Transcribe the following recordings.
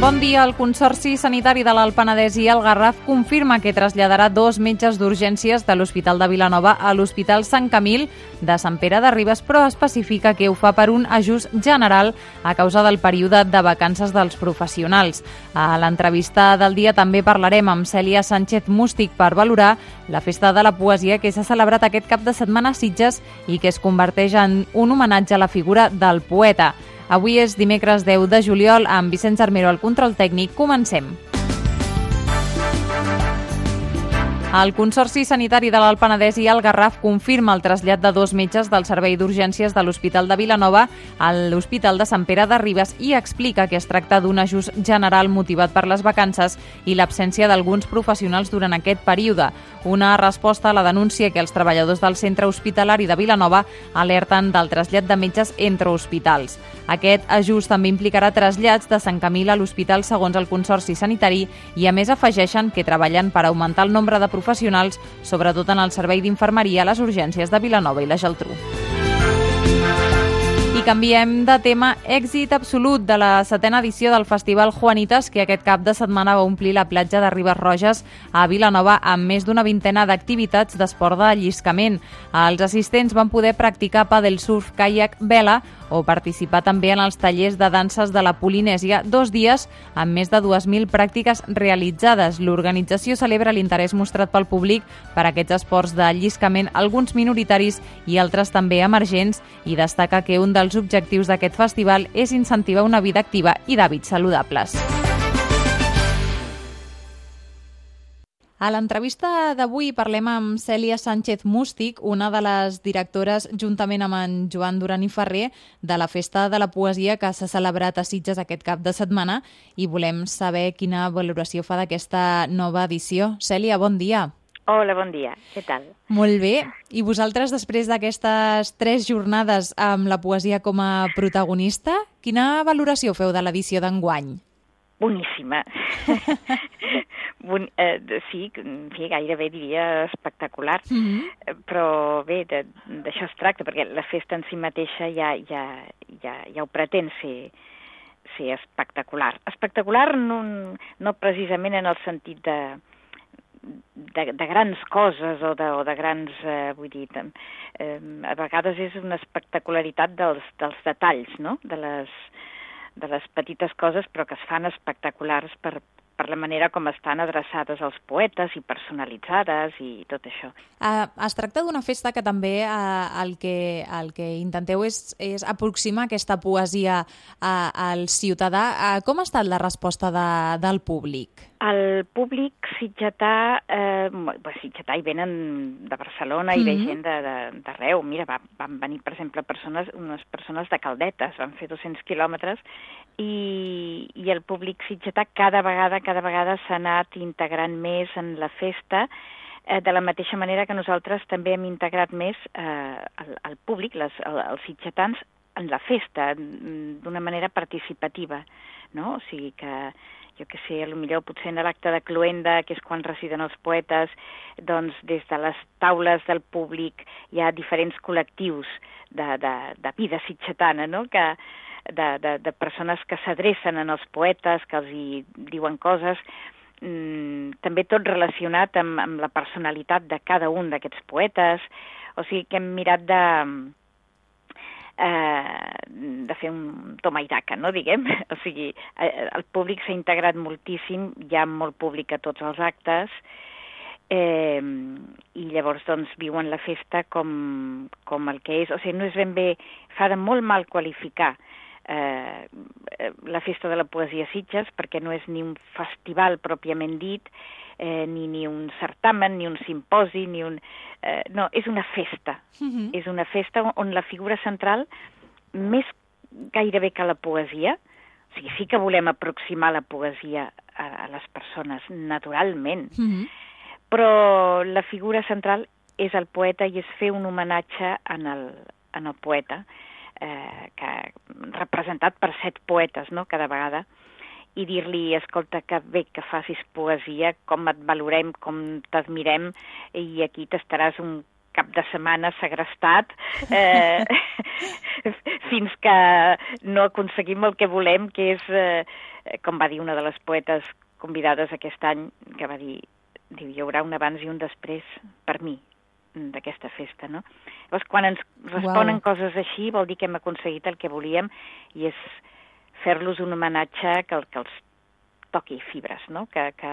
Bon dia. El Consorci Sanitari de l'Alt Penedès i el Garraf confirma que traslladarà dos metges d'urgències de l'Hospital de Vilanova a l'Hospital Sant Camil de Sant Pere de Ribes, però especifica que ho fa per un ajust general a causa del període de vacances dels professionals. A l'entrevista del dia també parlarem amb Cèlia Sánchez Mústic per valorar la Festa de la Poesia que s'ha celebrat aquest cap de setmana a Sitges i que es converteix en un homenatge a la figura del poeta. Avui és dimecres 10 de juliol amb Vicenç Armero al control tècnic. Comencem. El Consorci Sanitari de l'Alt Penedès i el Garraf confirma el trasllat de dos metges del Servei d'Urgències de l'Hospital de Vilanova a l'Hospital de Sant Pere de Ribes i explica que es tracta d'un ajust general motivat per les vacances i l'absència d'alguns professionals durant aquest període. Una resposta a la denúncia que els treballadors del centre hospitalari de Vilanova alerten del trasllat de metges entre hospitals. Aquest ajust també implicarà trasllats de Sant Camil a l'hospital segons el Consorci Sanitari i a més afegeixen que treballen per augmentar el nombre de professionals, sobretot en el servei d'infermeria a les urgències de Vilanova i la Geltrú. I canviem de tema. Èxit absolut de la setena edició del Festival Juanitas, que aquest cap de setmana va omplir la platja de Ribes Roges a Vilanova amb més d'una vintena d'activitats d'esport de lliscament. Els assistents van poder practicar padel surf, kayak, vela o participar també en els tallers de danses de la Polinèsia, dos dies amb més de 2.000 pràctiques realitzades. L'organització celebra l'interès mostrat pel públic per aquests esports de lliscament, alguns minoritaris i altres també emergents, i destaca que un dels objectius d'aquest festival és incentivar una vida activa i d'hàbits saludables. A l'entrevista d'avui parlem amb Cèlia Sánchez Mústic, una de les directores, juntament amb en Joan Duran i Ferrer, de la Festa de la Poesia que s'ha celebrat a Sitges aquest cap de setmana i volem saber quina valoració fa d'aquesta nova edició. Cèlia, bon dia. Hola, bon dia. Què tal? Molt bé. I vosaltres, després d'aquestes tres jornades amb la poesia com a protagonista, quina valoració feu de l'edició d'enguany? Boníssima. Bon, eh, sí, en fi, gairebé diria espectacular, mm -hmm. però bé, d'això es tracta, perquè la festa en si mateixa ja, ja, ja, ja ho pretén ser, ser espectacular. Espectacular no, no precisament en el sentit de, de, de grans coses o de, o de grans, eh, vull dir, eh, a vegades és una espectacularitat dels, dels detalls, no?, de les, de les petites coses però que es fan espectaculars per, per la manera com estan adreçades als poetes i personalitzades i tot això. Uh, es tracta d'una festa que també uh, el, que, el que intenteu és, és aproximar aquesta poesia uh, al ciutadà. Uh, com ha estat la resposta de, del públic? El públic sitgetà, eh, bé, sitgetà hi venen de Barcelona i mm -hmm. ve mhm. gent d'arreu. Mira, va, van venir, per exemple, persones, unes persones de Caldetes, van fer 200 quilòmetres i, i el públic sitgetà cada vegada, cada vegada s'ha anat integrant més en la festa eh, de la mateixa manera que nosaltres també hem integrat més eh, el, el públic, les, el, els sitgetans, en la festa, d'una manera participativa, no? O sigui que jo que sé, millor potser en l'acte de Cluenda, que és quan residen els poetes, doncs des de les taules del públic hi ha diferents col·lectius de, de, de vida sitxetana, no?, que, de, de, de persones que s'adrecen en els poetes, que els hi diuen coses, mm, també tot relacionat amb, amb la personalitat de cada un d'aquests poetes, o sigui que hem mirat de, eh, de fer un toma iraca, no, diguem? O sigui, eh, el públic s'ha integrat moltíssim, hi ha molt públic a tots els actes, eh, i llavors doncs viuen la festa com, com el que és, o sigui, no és ben bé, fa de molt mal qualificar eh, la festa de la poesia Sitges perquè no és ni un festival pròpiament dit, eh, ni, ni un certamen, ni un simposi, ni un... Eh, no, és una festa. Uh mhm. -huh. És una festa on la figura central, més gairebé que la poesia, o sigui, sí que volem aproximar la poesia a, a les persones, naturalment, uh mhm. -huh. però la figura central és el poeta i és fer un homenatge en el, en el poeta. Eh, que, representat per set poetes, no?, cada vegada, i dir-li, escolta, que bé que facis poesia, com et valorem, com t'admirem, i aquí t'estaràs un cap de setmana segrestat eh, fins que no aconseguim el que volem, que és, eh, com va dir una de les poetes convidades aquest any, que va dir, diu, hi haurà un abans i un després per mi d'aquesta festa, no? Llavors, quan ens responen wow. coses així, vol dir que hem aconseguit el que volíem i és fer-los un homenatge que, que els toqui fibres, no? Que, que,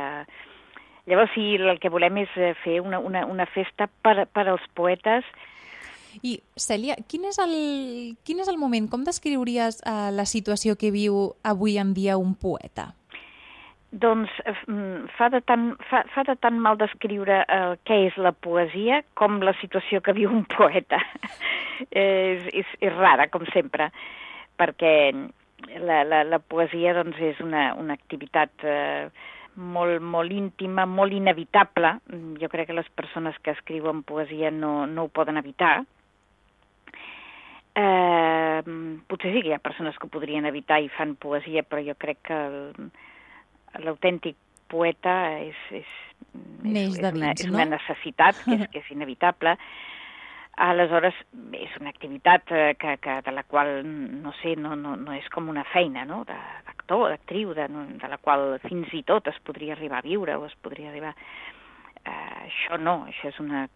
Llavors, sí, el que volem és eh, fer una, una, una festa per, per als poetes. I, Cèlia, quin és el, quin és el moment, com descriuries uh, la situació que viu avui en dia un poeta? Doncs eh, mm, fa de tant, fa, fa de tant mal descriure uh, què és la poesia com la situació que viu un poeta. és, és, és rara, com sempre, perquè la, la, la poesia doncs, és una, una activitat eh, molt, molt íntima, molt inevitable. Jo crec que les persones que escriuen poesia no, no ho poden evitar. Eh, potser sí que hi ha persones que ho podrien evitar i fan poesia, però jo crec que l'autèntic poeta és, és, és, és, una, és una necessitat que és, que és inevitable. Aleshores, és una activitat eh, que, que, de la qual, no sé, no, no, no és com una feina, no?, d'actor, d'actriu, de, de la qual fins i tot es podria arribar a viure o es podria arribar... Eh, això no, això és una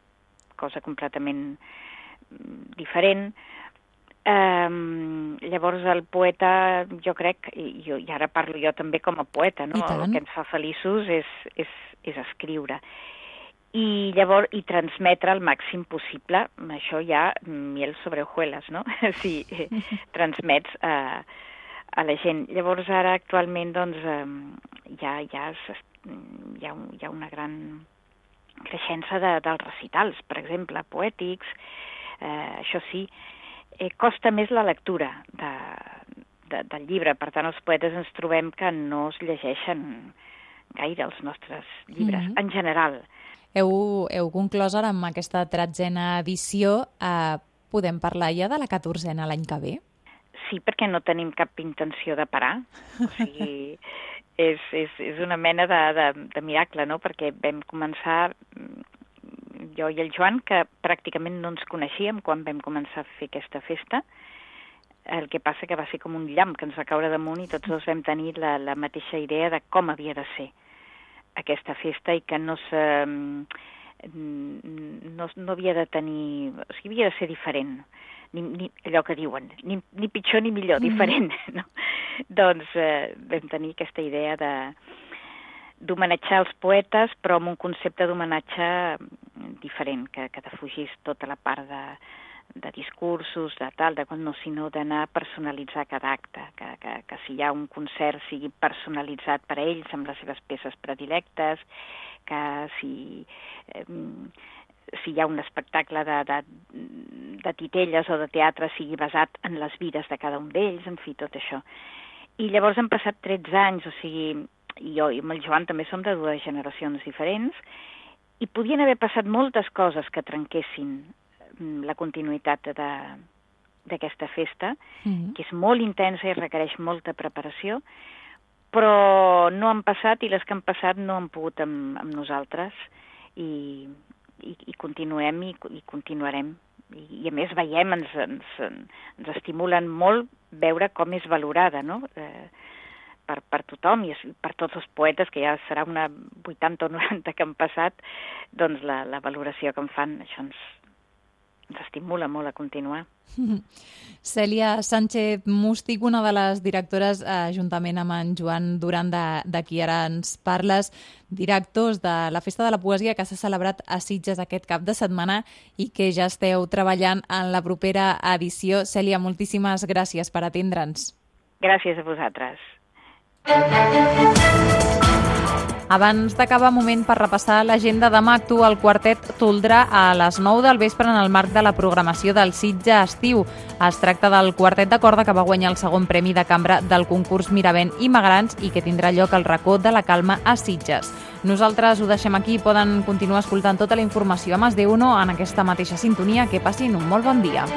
cosa completament mm, diferent. Eh, llavors el poeta, jo crec, i, jo, i ara parlo jo també com a poeta, no? el que ens fa feliços és, és, és escriure i llavors i transmetre el màxim possible, això ja miel sobre hojuelas, no? si transmets a, a la gent. Llavors ara actualment doncs ja, ja, hi, ha, hi ha una gran creixença de, dels recitals, per exemple, poètics, eh, això sí, eh, costa més la lectura de, de, del llibre, per tant els poetes ens trobem que no es llegeixen gaire els nostres llibres, mm -hmm. en general heu, heu conclòs ara amb aquesta tretzena edició. Eh, podem parlar ja de la catorzena l'any que ve? Sí, perquè no tenim cap intenció de parar. O sigui, és, és, és una mena de, de, de miracle, no? Perquè vam començar mm, jo i el Joan, que pràcticament no ens coneixíem quan vam començar a fer aquesta festa, el que passa que va ser com un llamp que ens va caure damunt i tots dos vam tenir la, la mateixa idea de com havia de ser aquesta festa i que no se, mm, no, no havia de tenir... O sigui, havia de ser diferent. Ni, ni, allò que diuen, ni, ni pitjor ni millor, mm. diferent. No? doncs eh, vam tenir aquesta idea de d'homenatjar els poetes, però amb un concepte d'homenatge diferent, que, que defugís tota la part de, de discursos, de tal, de no, sinó d'anar a personalitzar cada acte, que, que, que si hi ha un concert sigui personalitzat per a ells amb les seves peces predilectes, que si, eh, si hi ha un espectacle de, de, de titelles o de teatre sigui basat en les vides de cada un d'ells, en fi, tot això. I llavors han passat 13 anys, o sigui, jo i amb el Joan també som de dues generacions diferents, i podien haver passat moltes coses que trenquessin Mm, la continuïtat d'aquesta festa, mm -hmm. que és molt intensa i requereix molta preparació, però no han passat i les que han passat no han pogut amb, amb nosaltres i, i, i continuem i, i continuarem. I, I a més veiem, ens, ens, ens estimulen molt veure com és valorada, no?, eh, per, per tothom i per tots els poetes, que ja serà una 80 o 90 que han passat, doncs la, la valoració que en fan, això ens, ens estimula molt a continuar. Cèlia Sánchez Mústic, una de les directores, eh, juntament amb en Joan Duran, de, de qui ara ens parles, directors de la Festa de la Poesia que s'ha celebrat a Sitges aquest cap de setmana i que ja esteu treballant en la propera edició. Cèlia, moltíssimes gràcies per atendre'ns. Gràcies a vosaltres. Abans d'acabar, moment per repassar l'agenda. Demà actua el quartet Toldrà a les 9 del vespre en el marc de la programació del Sitge Estiu. Es tracta del quartet de corda que va guanyar el segon premi de cambra del concurs Miravent i Magrans i que tindrà lloc al racó de la calma a Sitges. Nosaltres ho deixem aquí. Poden continuar escoltant tota la informació a Mas de Uno en aquesta mateixa sintonia. Que passin un molt bon dia.